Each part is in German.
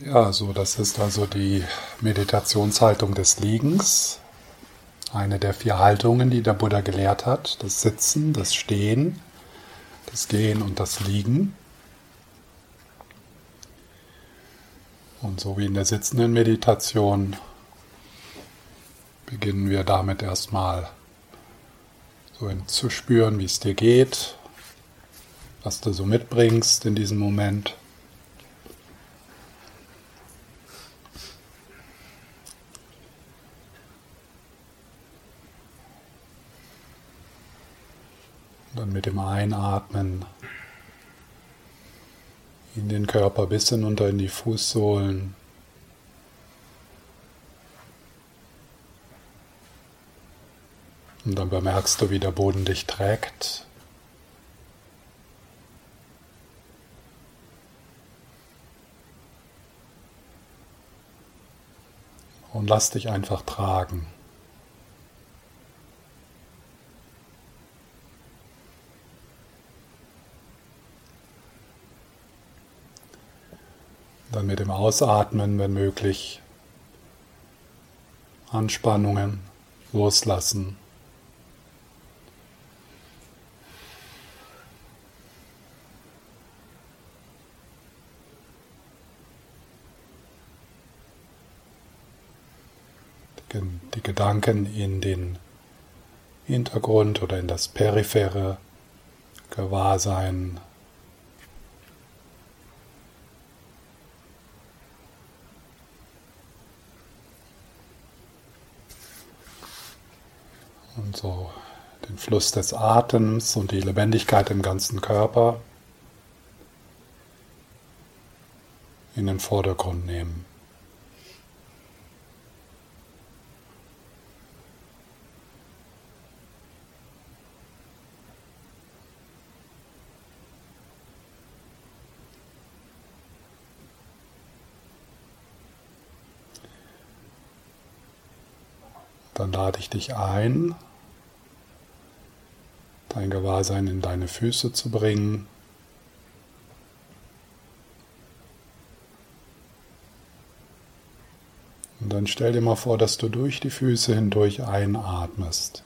Ja, so das ist also die Meditationshaltung des Liegens. Eine der vier Haltungen, die der Buddha gelehrt hat. Das Sitzen, das Stehen, das Gehen und das Liegen. Und so wie in der sitzenden Meditation beginnen wir damit erstmal so zu spüren, wie es dir geht, was du so mitbringst in diesem Moment. Dann mit dem Einatmen in den Körper bis hinunter in die Fußsohlen. Und dann bemerkst du, wie der Boden dich trägt. Und lass dich einfach tragen. Dann mit dem Ausatmen, wenn möglich, Anspannungen loslassen. Die Gedanken in den Hintergrund oder in das periphere Gewahrsein und so den Fluss des Atems und die Lebendigkeit im ganzen Körper in den Vordergrund nehmen. Dann lade ich dich ein, dein Gewahrsein in deine Füße zu bringen. Und dann stell dir mal vor, dass du durch die Füße hindurch einatmest.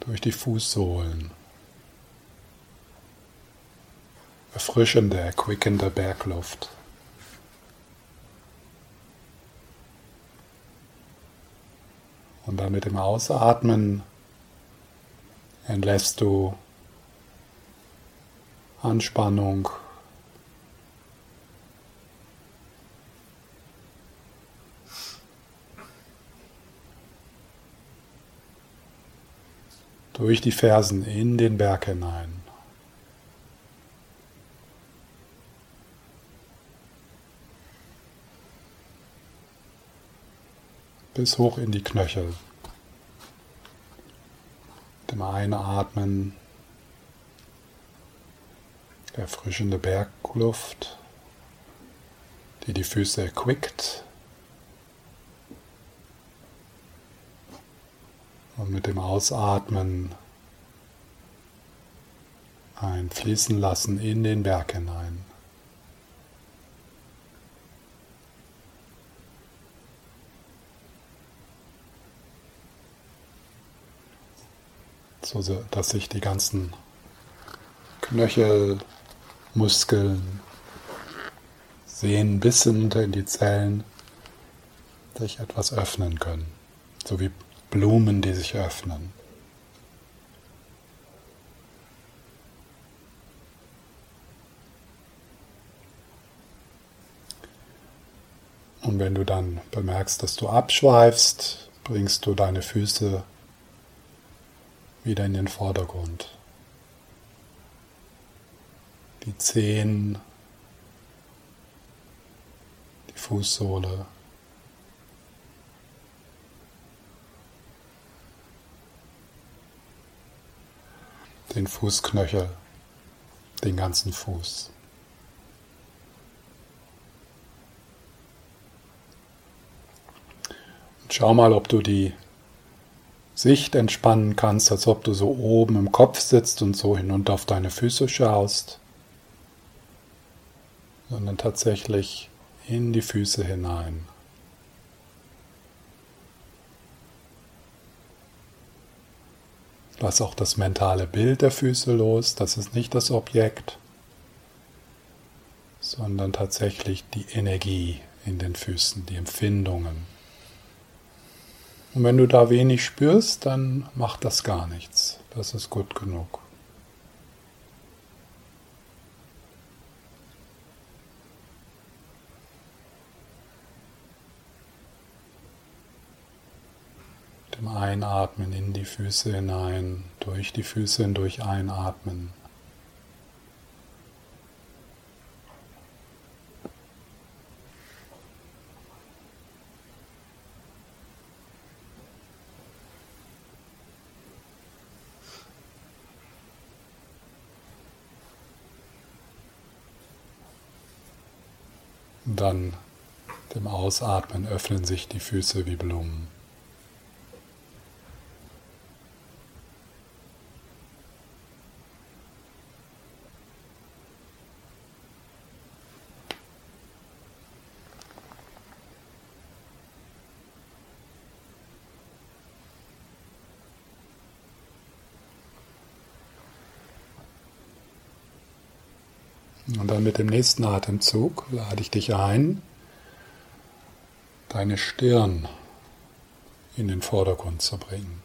Durch die Fußsohlen. Erfrischende, erquickende Bergluft. Und dann mit dem Ausatmen entlässt du Anspannung. Durch die Fersen in den Berg hinein. Bis hoch in die Knöchel dem Einatmen erfrischende Bergluft, die die Füße erquickt. Und mit dem Ausatmen ein Fließen lassen in den Berg hinein. So dass sich die ganzen Knöchel, Muskeln, Sehnen bis hinunter in die Zellen sich etwas öffnen können, so wie Blumen, die sich öffnen. Und wenn du dann bemerkst, dass du abschweifst, bringst du deine Füße wieder in den Vordergrund. Die Zehen, die Fußsohle. Den Fußknöchel, den ganzen Fuß. Und schau mal, ob du die Sicht entspannen kannst, als ob du so oben im Kopf sitzt und so hinunter auf deine Füße schaust. sondern tatsächlich in die Füße hinein. Lass auch das mentale Bild der Füße los, das ist nicht das Objekt, sondern tatsächlich die Energie in den Füßen, die Empfindungen. Und wenn du da wenig spürst, dann macht das gar nichts. Das ist gut genug. dem Einatmen in die Füße hinein, durch die Füße hindurch einatmen. Dann dem Ausatmen öffnen sich die Füße wie Blumen. Und dann mit dem nächsten Atemzug lade ich dich ein, deine Stirn in den Vordergrund zu bringen.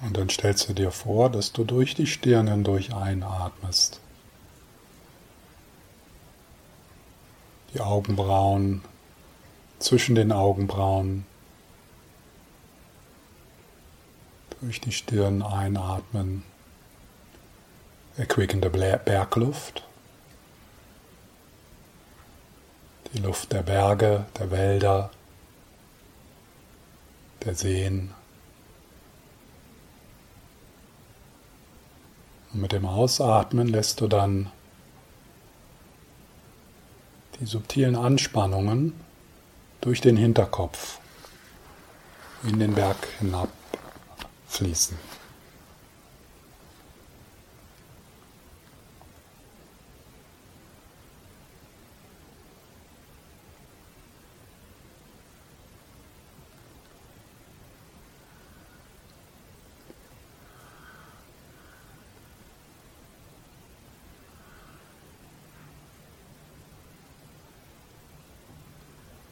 Und dann stellst du dir vor, dass du durch die Stirn hindurch einatmest. Die Augenbrauen, zwischen den Augenbrauen durch die Stirn einatmen, erquickende Bergluft, die Luft der Berge, der Wälder, der Seen. Und mit dem Ausatmen lässt du dann die subtilen Anspannungen durch den Hinterkopf in den Berg hinab fließen.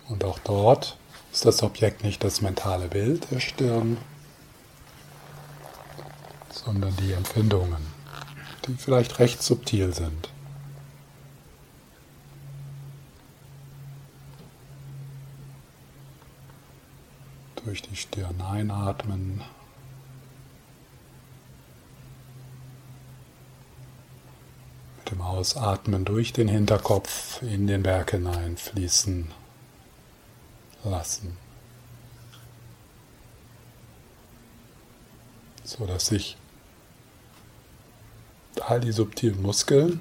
Und auch dort ist das Objekt nicht das mentale Bild der Stirn, sondern die Empfindungen, die vielleicht recht subtil sind. Durch die Stirn einatmen. Mit dem Ausatmen durch den Hinterkopf in den Berg hinein fließen lassen. So dass sich all die subtilen Muskeln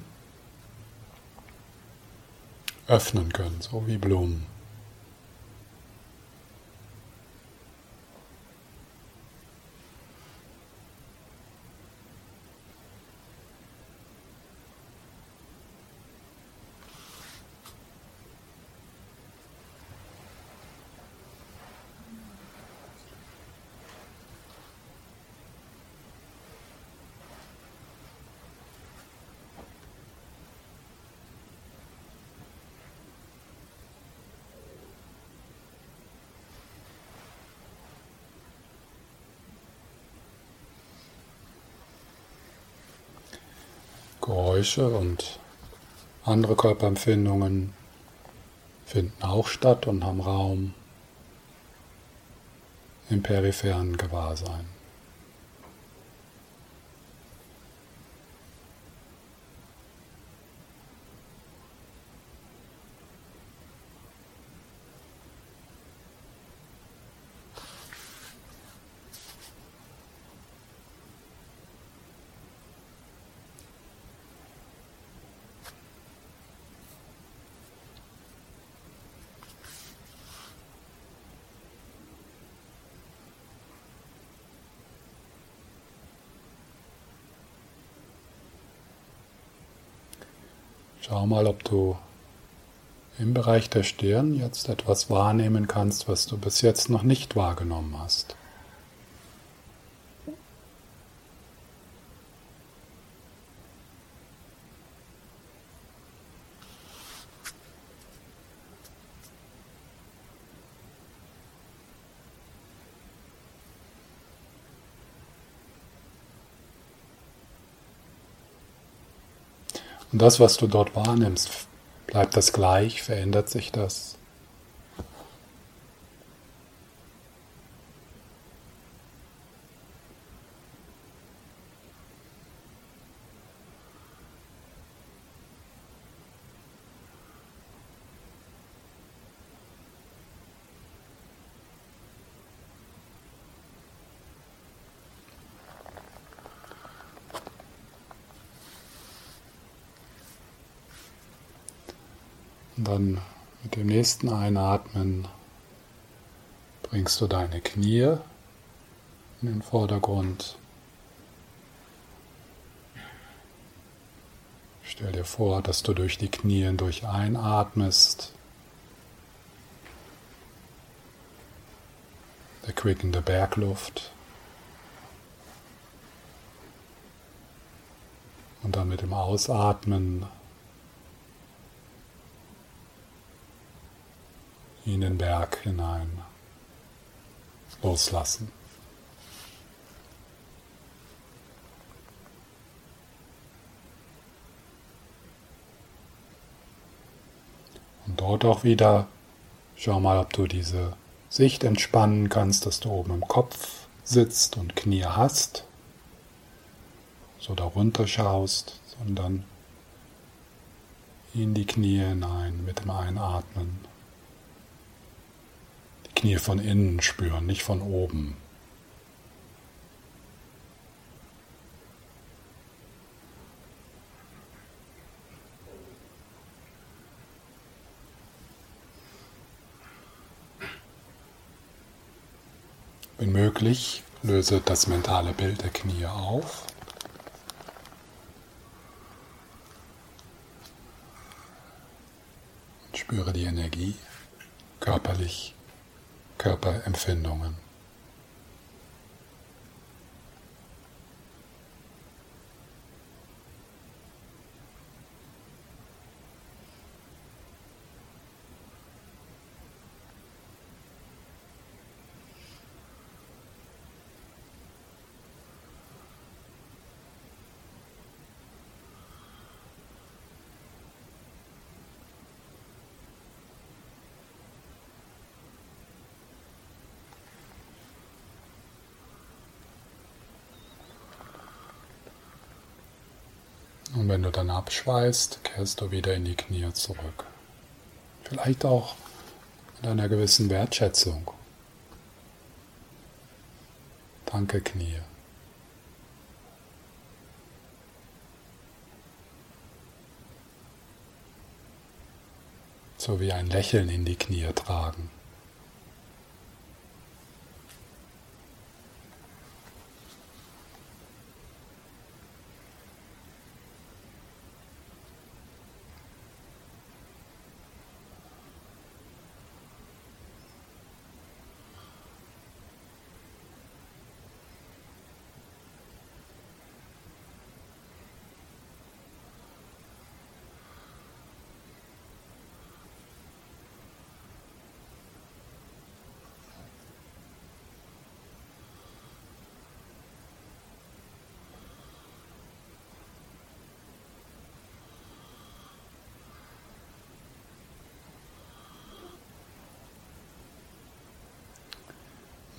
öffnen können, so wie Blumen. Geräusche und andere Körperempfindungen finden auch statt und haben Raum im peripheren Gewahrsein. Schau mal, ob du im Bereich der Stirn jetzt etwas wahrnehmen kannst, was du bis jetzt noch nicht wahrgenommen hast. Das, was du dort wahrnimmst, bleibt das gleich, verändert sich das? Und dann mit dem nächsten Einatmen bringst du deine Knie in den Vordergrund. Stell dir vor, dass du durch die Knie hindurch einatmest. Der quickende Bergluft. Und dann mit dem Ausatmen in den Berg hinein loslassen. Und dort auch wieder schau mal, ob du diese Sicht entspannen kannst, dass du oben im Kopf sitzt und Knie hast, so darunter schaust, sondern in die Knie hinein mit dem Einatmen. Knie von innen spüren, nicht von oben. Wenn möglich, löse das mentale Bild der Knie auf. Und spüre die Energie körperlich Körperempfindungen. Und wenn du dann abschweißt, kehrst du wieder in die Knie zurück. Vielleicht auch mit einer gewissen Wertschätzung. Danke, Knie. So wie ein Lächeln in die Knie tragen.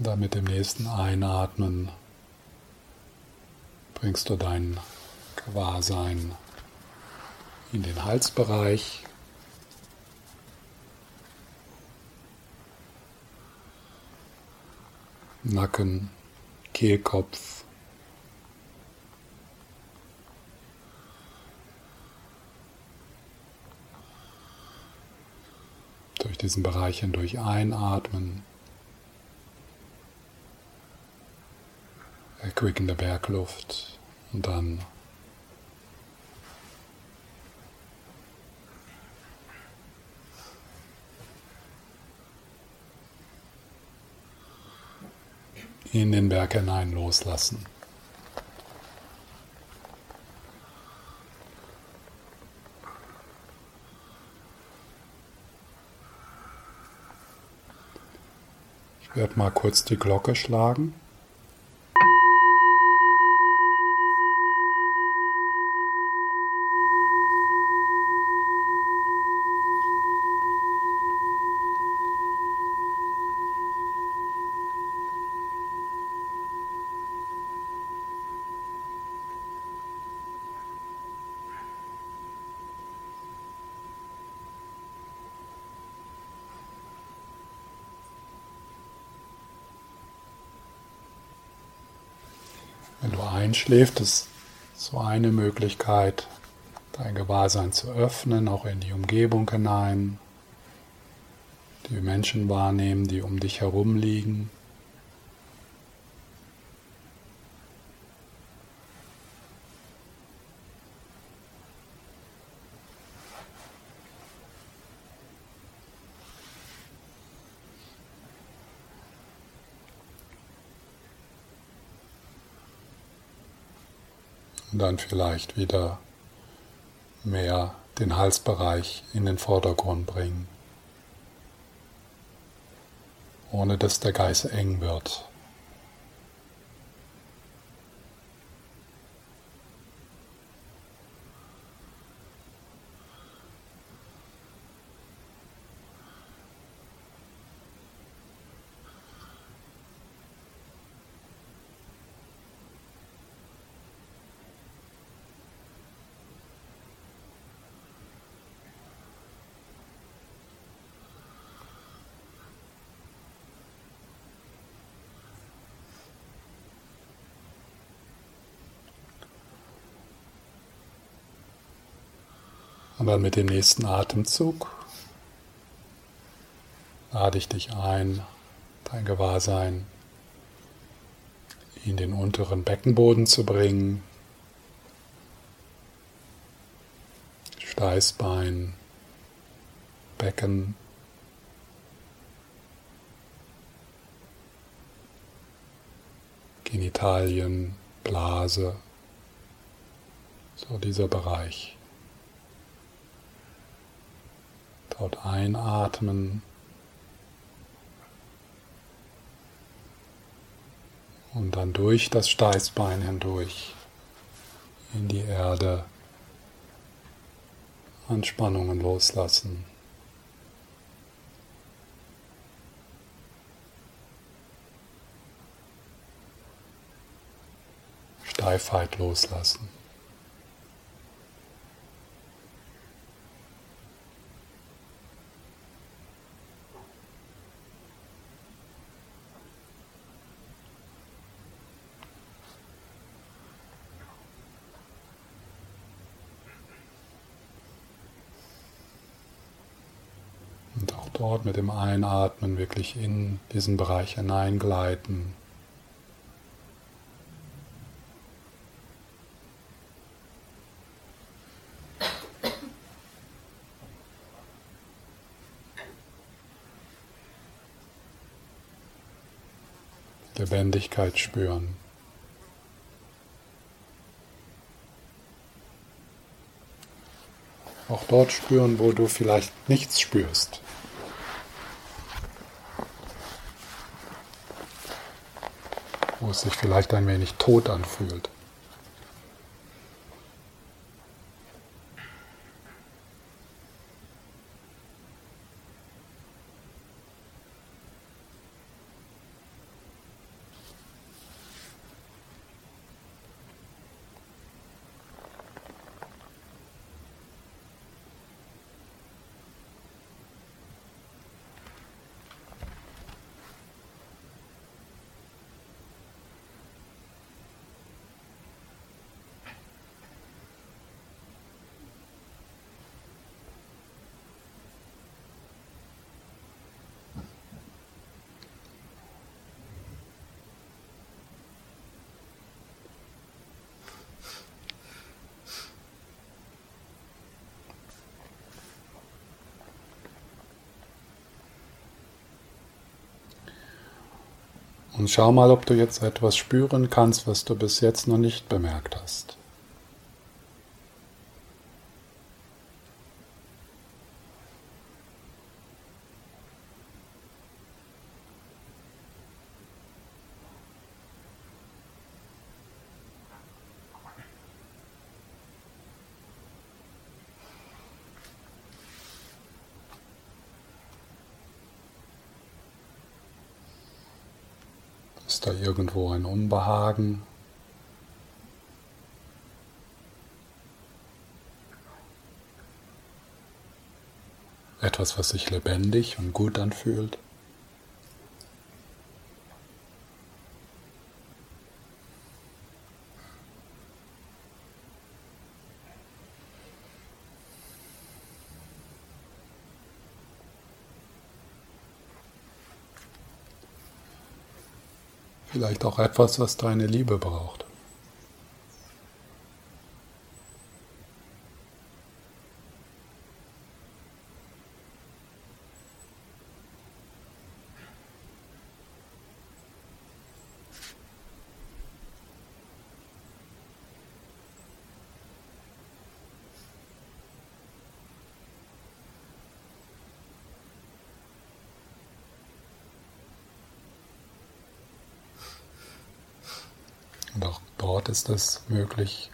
Dann mit dem nächsten Einatmen bringst du dein Gewahrsein in den Halsbereich. Nacken, Kehlkopf. Durch diesen Bereich hindurch einatmen. erquickende Bergluft und dann in den Berg hinein loslassen. Ich werde mal kurz die Glocke schlagen. Wenn du einschläfst, ist so eine Möglichkeit, dein Gewahrsein zu öffnen, auch in die Umgebung hinein, die Menschen wahrnehmen, die um dich herum liegen. Dann vielleicht wieder mehr den Halsbereich in den Vordergrund bringen, ohne dass der Geist eng wird. Dann mit dem nächsten Atemzug lade ich dich ein, dein Gewahrsein in den unteren Beckenboden zu bringen. Steißbein, Becken, Genitalien, Blase, so dieser Bereich. Dort einatmen und dann durch das Steißbein hindurch in die Erde Anspannungen loslassen. Steifheit loslassen. Dort mit dem Einatmen wirklich in diesen Bereich hineingleiten. Lebendigkeit spüren. Auch dort spüren, wo du vielleicht nichts spürst. Es sich vielleicht ein wenig tot anfühlt. Und schau mal, ob du jetzt etwas spüren kannst, was du bis jetzt noch nicht bemerkt hast. Da irgendwo ein Unbehagen? Etwas, was sich lebendig und gut anfühlt? Vielleicht auch etwas, was deine Liebe braucht. Und auch dort ist es möglich,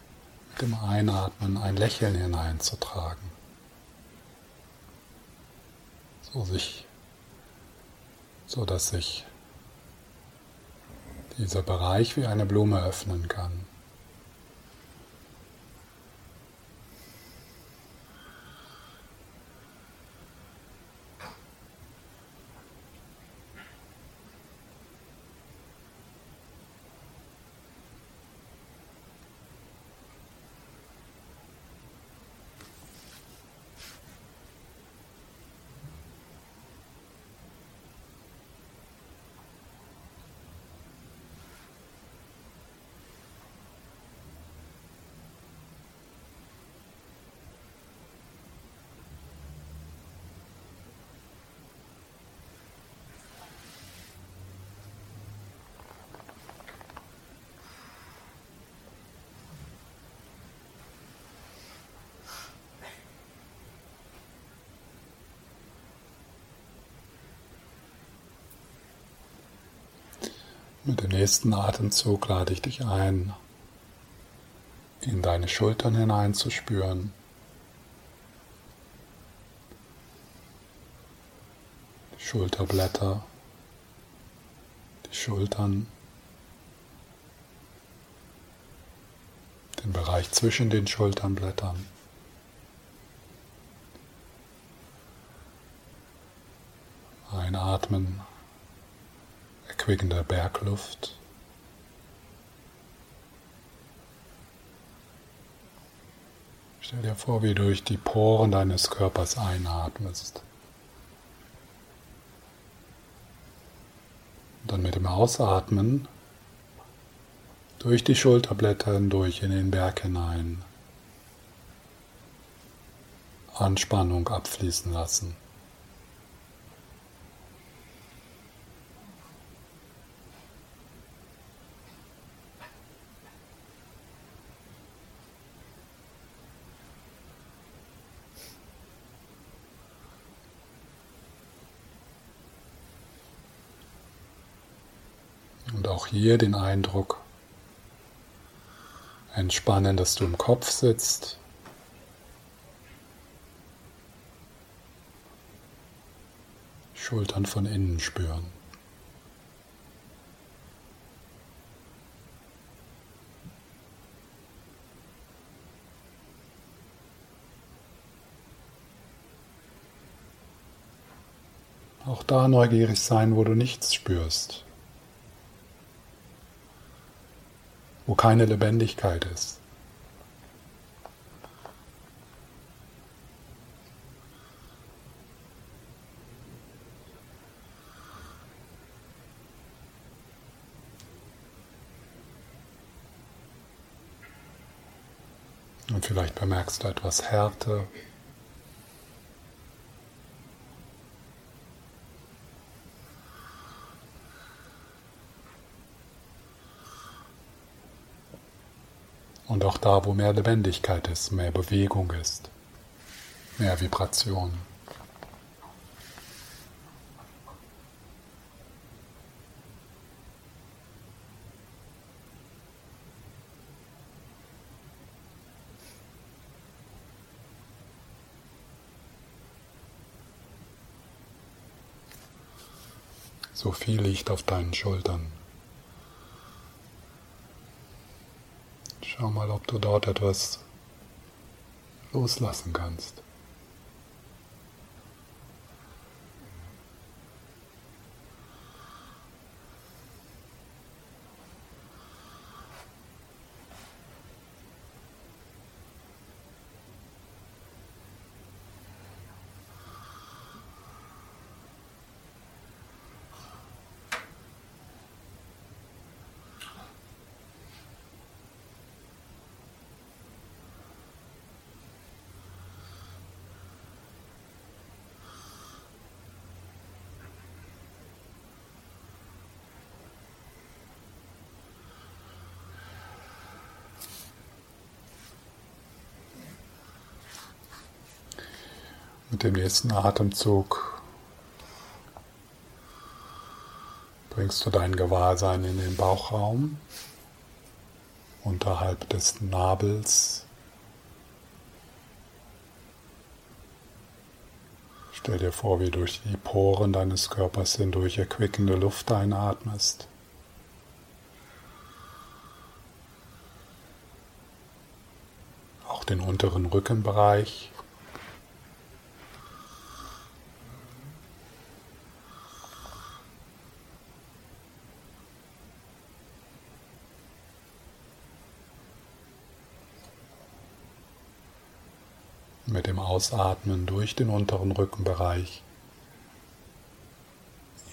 mit dem Einatmen ein Lächeln hineinzutragen. So, sich, so dass sich dieser Bereich wie eine Blume öffnen kann. Mit dem nächsten Atemzug lade ich dich ein, in deine Schultern hineinzuspüren. Die Schulterblätter, die Schultern, den Bereich zwischen den Schulternblättern. Einatmen erquickender Bergluft. Stell dir vor, wie du durch die Poren deines Körpers einatmest. Und dann mit dem Ausatmen durch die Schulterblätter hindurch in den Berg hinein Anspannung abfließen lassen. auch hier den Eindruck entspannen, dass du im Kopf sitzt. Schultern von innen spüren. Auch da neugierig sein, wo du nichts spürst. Wo keine Lebendigkeit ist. Und vielleicht bemerkst du etwas Härte. Und auch da, wo mehr Lebendigkeit ist, mehr Bewegung ist, mehr Vibration. So viel liegt auf deinen Schultern. Schau mal, ob du dort etwas loslassen kannst. Dem nächsten Atemzug bringst du dein Gewahrsein in den Bauchraum unterhalb des Nabels. Stell dir vor, wie durch die Poren deines Körpers hindurch erquickende Luft einatmest. Auch den unteren Rückenbereich. mit dem Ausatmen durch den unteren Rückenbereich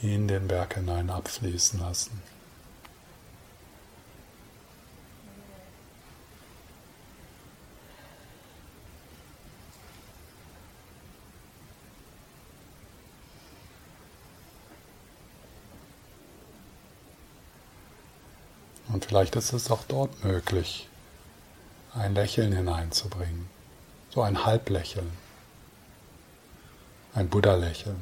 in den Berg hinein abfließen lassen. Und vielleicht ist es auch dort möglich, ein Lächeln hineinzubringen. So ein Halblächeln, ein Buddha-Lächeln.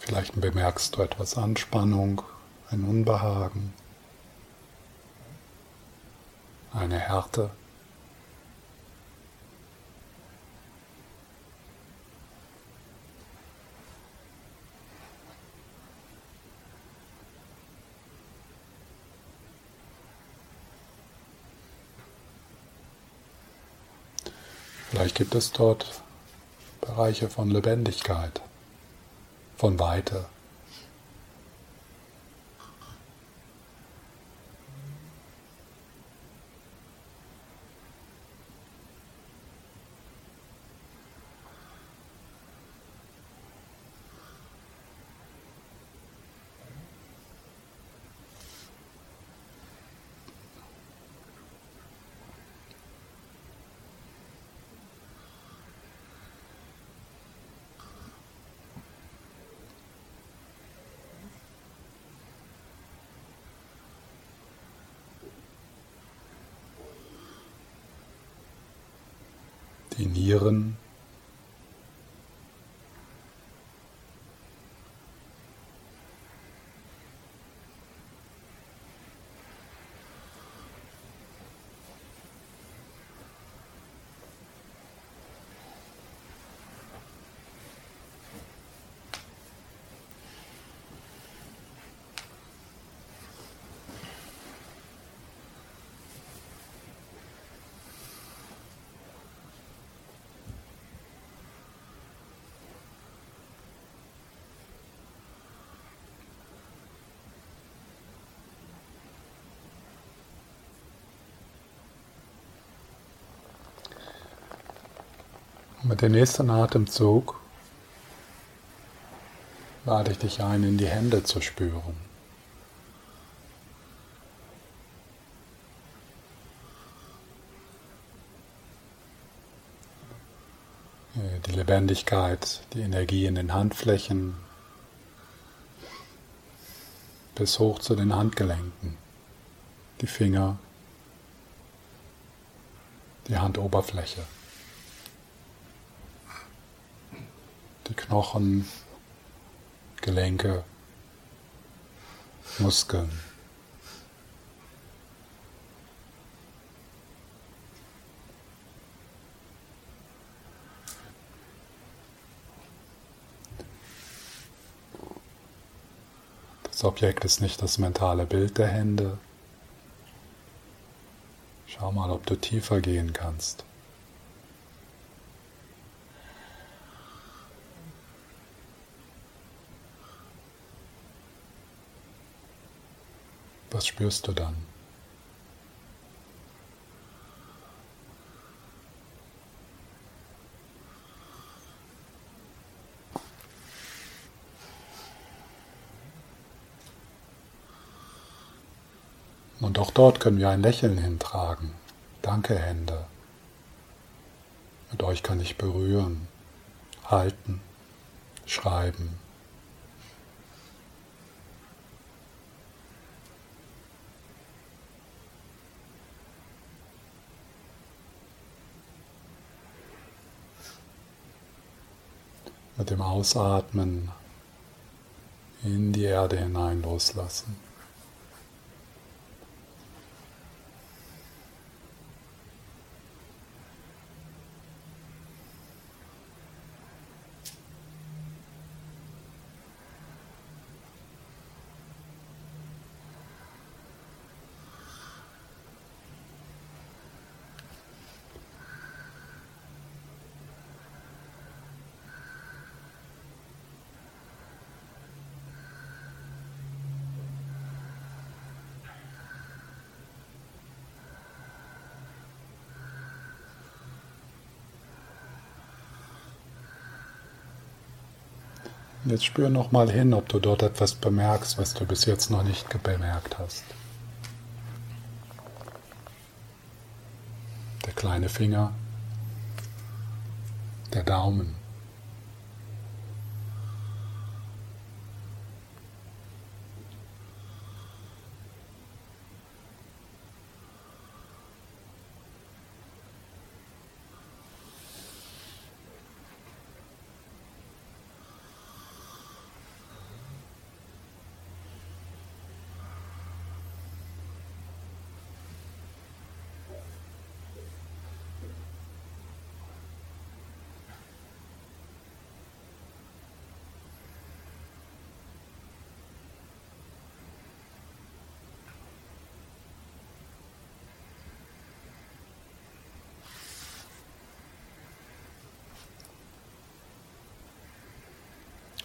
Vielleicht bemerkst du etwas Anspannung, ein Unbehagen, eine Härte. Vielleicht gibt es dort Bereiche von Lebendigkeit von Weite. Die Mit dem nächsten Atemzug lade ich dich ein, in die Hände zu spüren. Die Lebendigkeit, die Energie in den Handflächen bis hoch zu den Handgelenken, die Finger, die Handoberfläche, Knochen, Gelenke, Muskeln. Das Objekt ist nicht das mentale Bild der Hände. Schau mal, ob du tiefer gehen kannst. Was spürst du dann? Und auch dort können wir ein Lächeln hintragen. Danke, Hände. Mit euch kann ich berühren, halten, schreiben. Dem Ausatmen in die Erde hinein loslassen. Jetzt spür noch mal hin, ob du dort etwas bemerkst, was du bis jetzt noch nicht bemerkt hast. Der kleine Finger, der Daumen.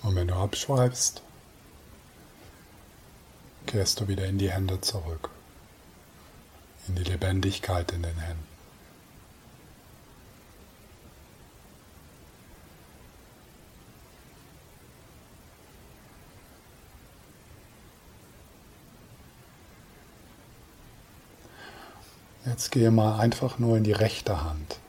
Und wenn du abschweifst, kehrst du wieder in die Hände zurück, in die Lebendigkeit in den Händen. Jetzt gehe mal einfach nur in die rechte Hand.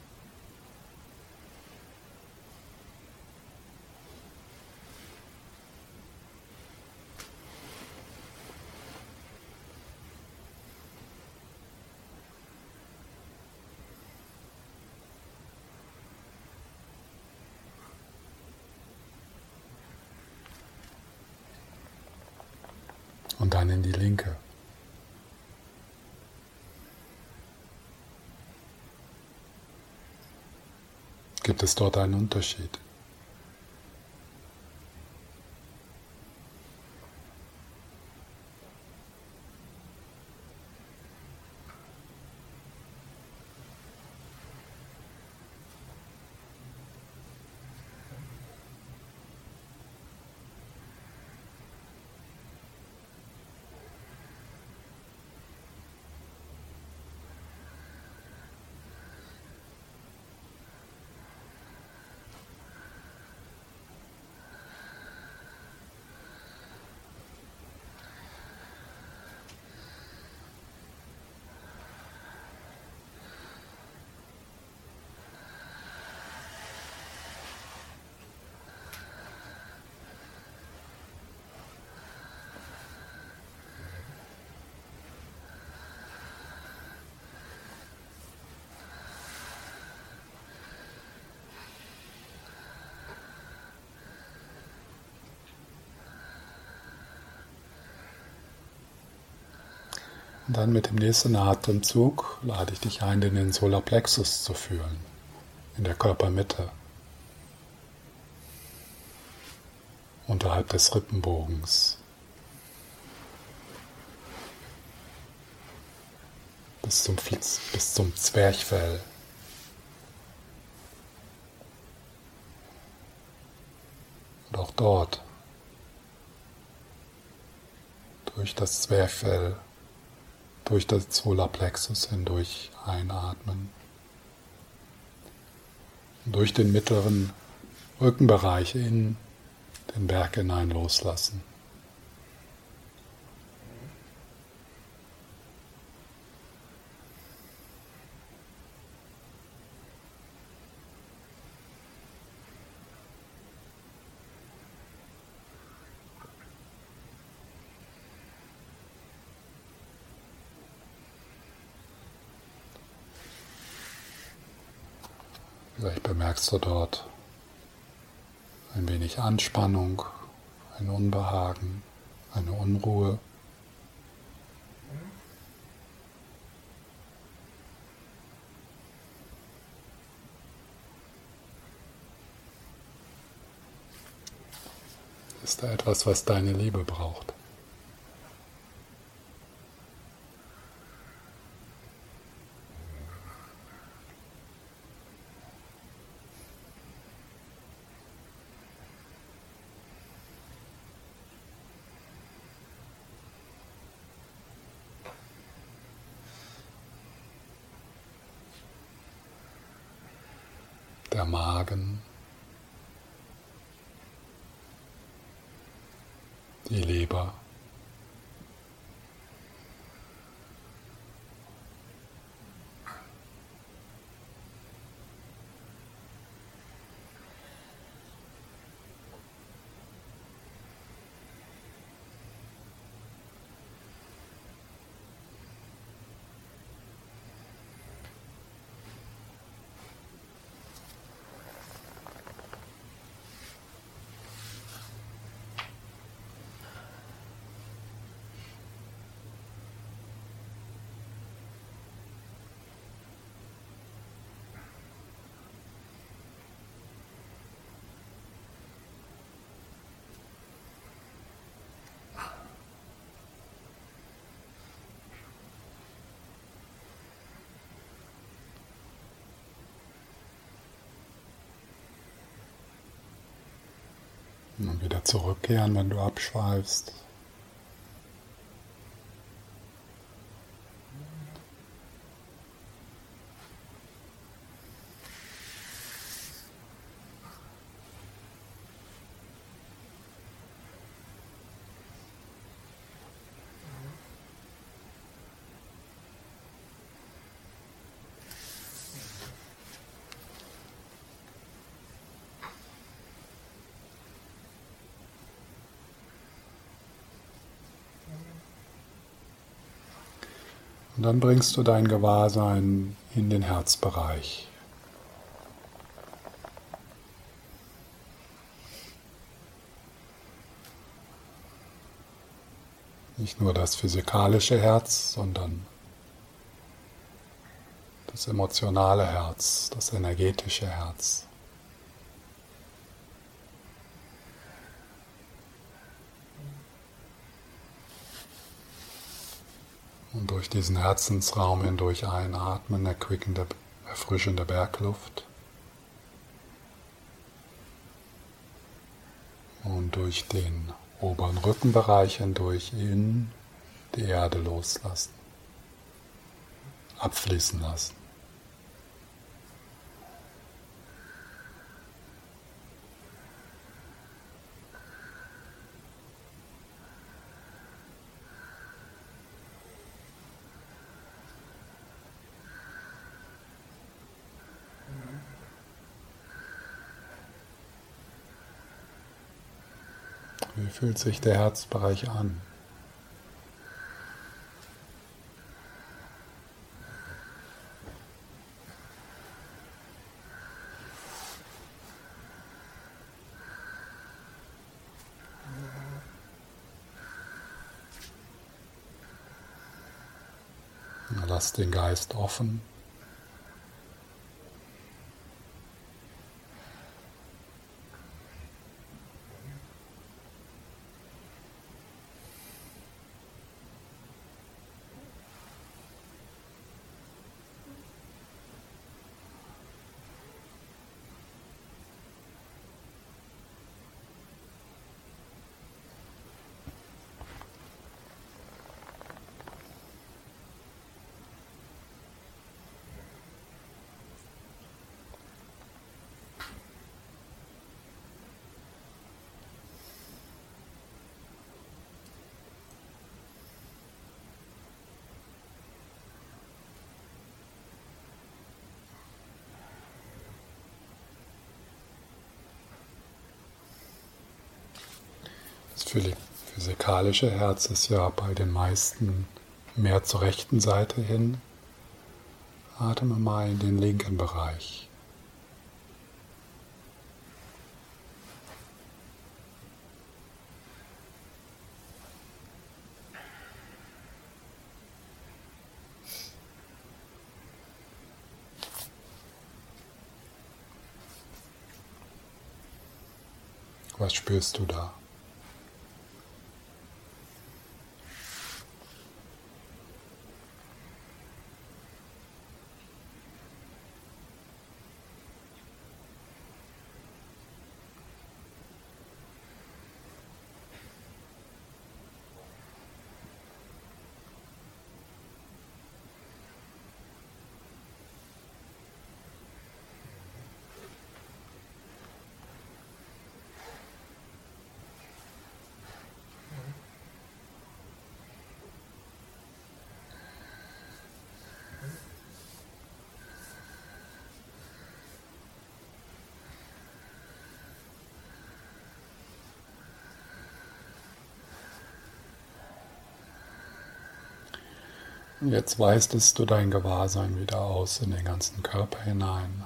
und dann in die linke. Gibt es dort einen Unterschied? Und dann mit dem nächsten Atemzug lade ich dich ein, in den Solarplexus zu fühlen, in der Körpermitte, unterhalb des Rippenbogens. Bis zum, bis zum Zwerchfell. Und auch dort, durch das Zwerchfell, durch das Solarplexus hindurch einatmen. Durch den mittleren Rückenbereich in den Berg hinein loslassen. Bemerkst du dort ein wenig Anspannung, ein Unbehagen, eine Unruhe. Ist da etwas, was deine Liebe braucht? Der Und wieder zurückkehren, wenn du abschweifst. Dann bringst du dein Gewahrsein in den Herzbereich. Nicht nur das physikalische Herz, sondern das emotionale Herz, das energetische Herz. Und durch diesen Herzensraum hindurch einatmen, erquickende, erfrischende Bergluft. Und durch den oberen Rückenbereich hindurch in die Erde loslassen, abfließen lassen. Wie fühlt sich der Herzbereich an? Lass den Geist offen. Physikalische Herz ist ja bei den meisten mehr zur rechten Seite hin. Atme mal in den linken Bereich. Was spürst du da? Jetzt weistest du dein Gewahrsein wieder aus in den ganzen Körper hinein,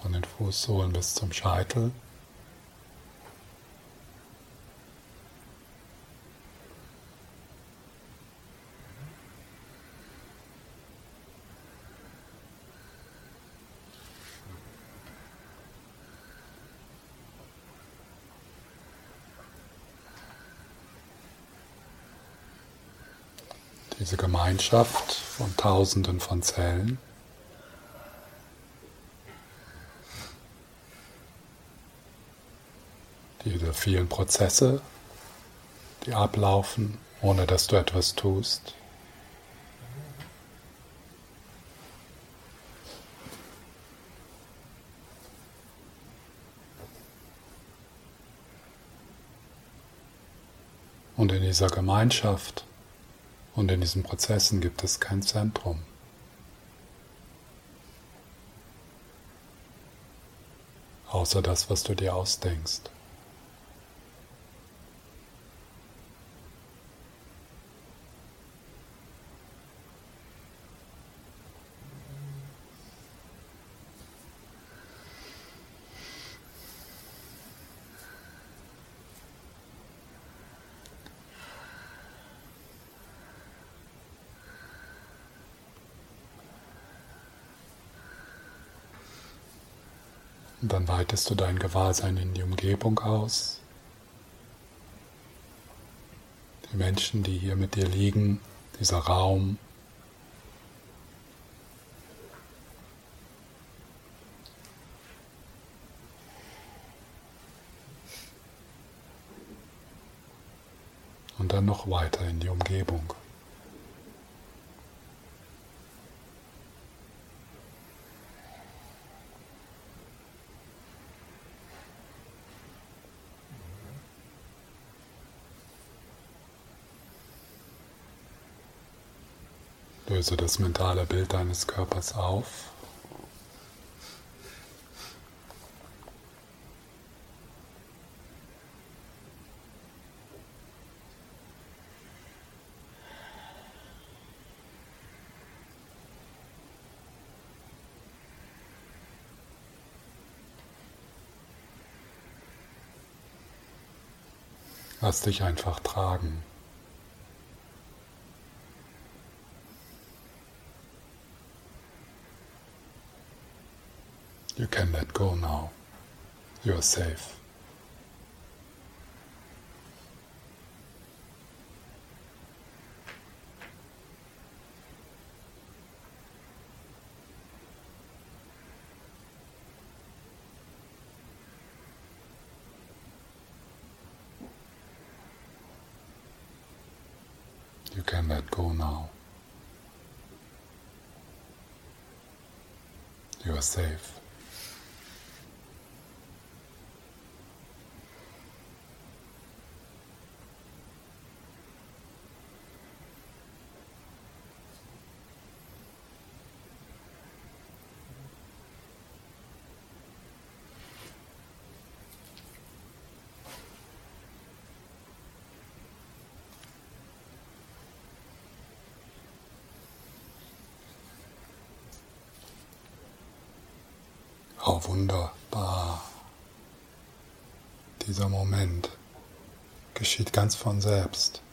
von den Fußsohlen bis zum Scheitel. Diese Gemeinschaft von Tausenden von Zellen. Diese vielen Prozesse, die ablaufen, ohne dass du etwas tust. Und in dieser Gemeinschaft und in diesen Prozessen gibt es kein Zentrum. Außer das, was du dir ausdenkst. Und dann weitest du dein Gewahrsein in die Umgebung aus. Die Menschen, die hier mit dir liegen, dieser Raum. Und dann noch weiter in die Umgebung. Löse das mentale Bild deines Körpers auf. Lass dich einfach tragen. Go now. You are safe. You can let go now. You are safe. Oh, wunderbar. Dieser Moment geschieht ganz von selbst.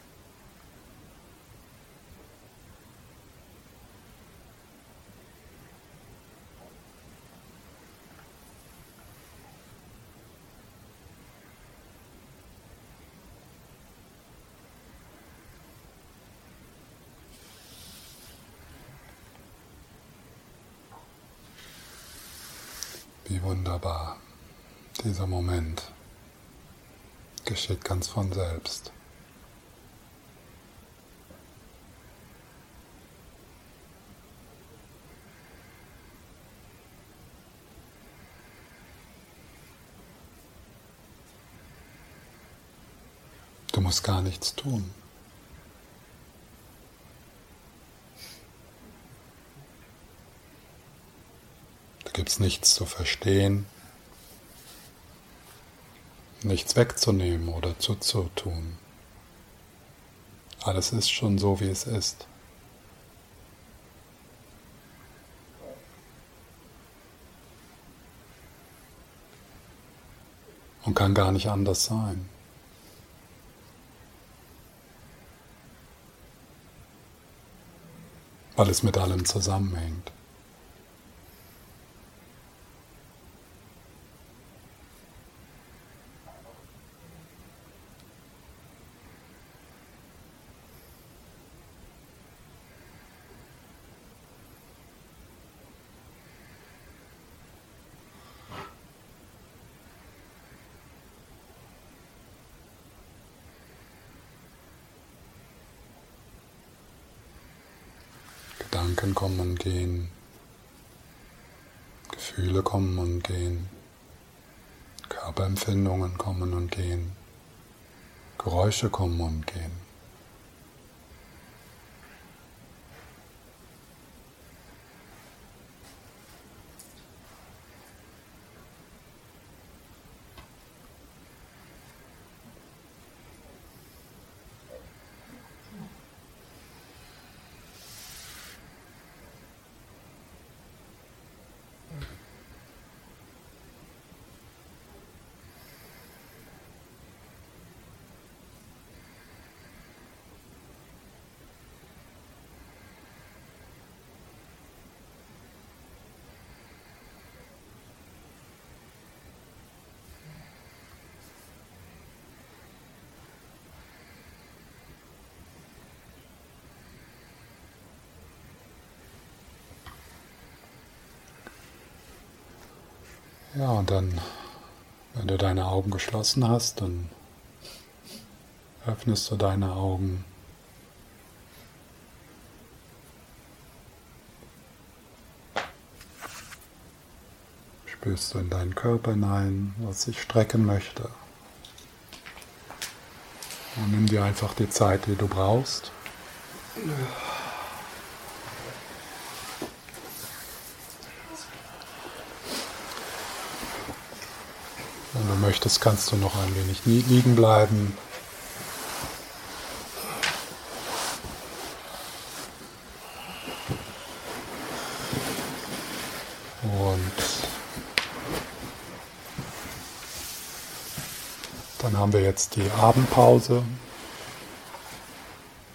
Wie wunderbar. Dieser Moment geschieht ganz von selbst. Du musst gar nichts tun. Da gibt es nichts zu verstehen, nichts wegzunehmen oder zuzutun. Alles ist schon so, wie es ist. Und kann gar nicht anders sein. Weil es mit allem zusammenhängt. Kommen und gehen, Gefühle kommen und gehen, Körperempfindungen kommen und gehen, Geräusche kommen und gehen. Ja, und dann, wenn du deine Augen geschlossen hast, dann öffnest du deine Augen. Spürst du in deinen Körper hinein, was sich strecken möchte. Und nimm dir einfach die Zeit, die du brauchst. Wenn möchtest, kannst du noch ein wenig liegen bleiben. Und dann haben wir jetzt die Abendpause.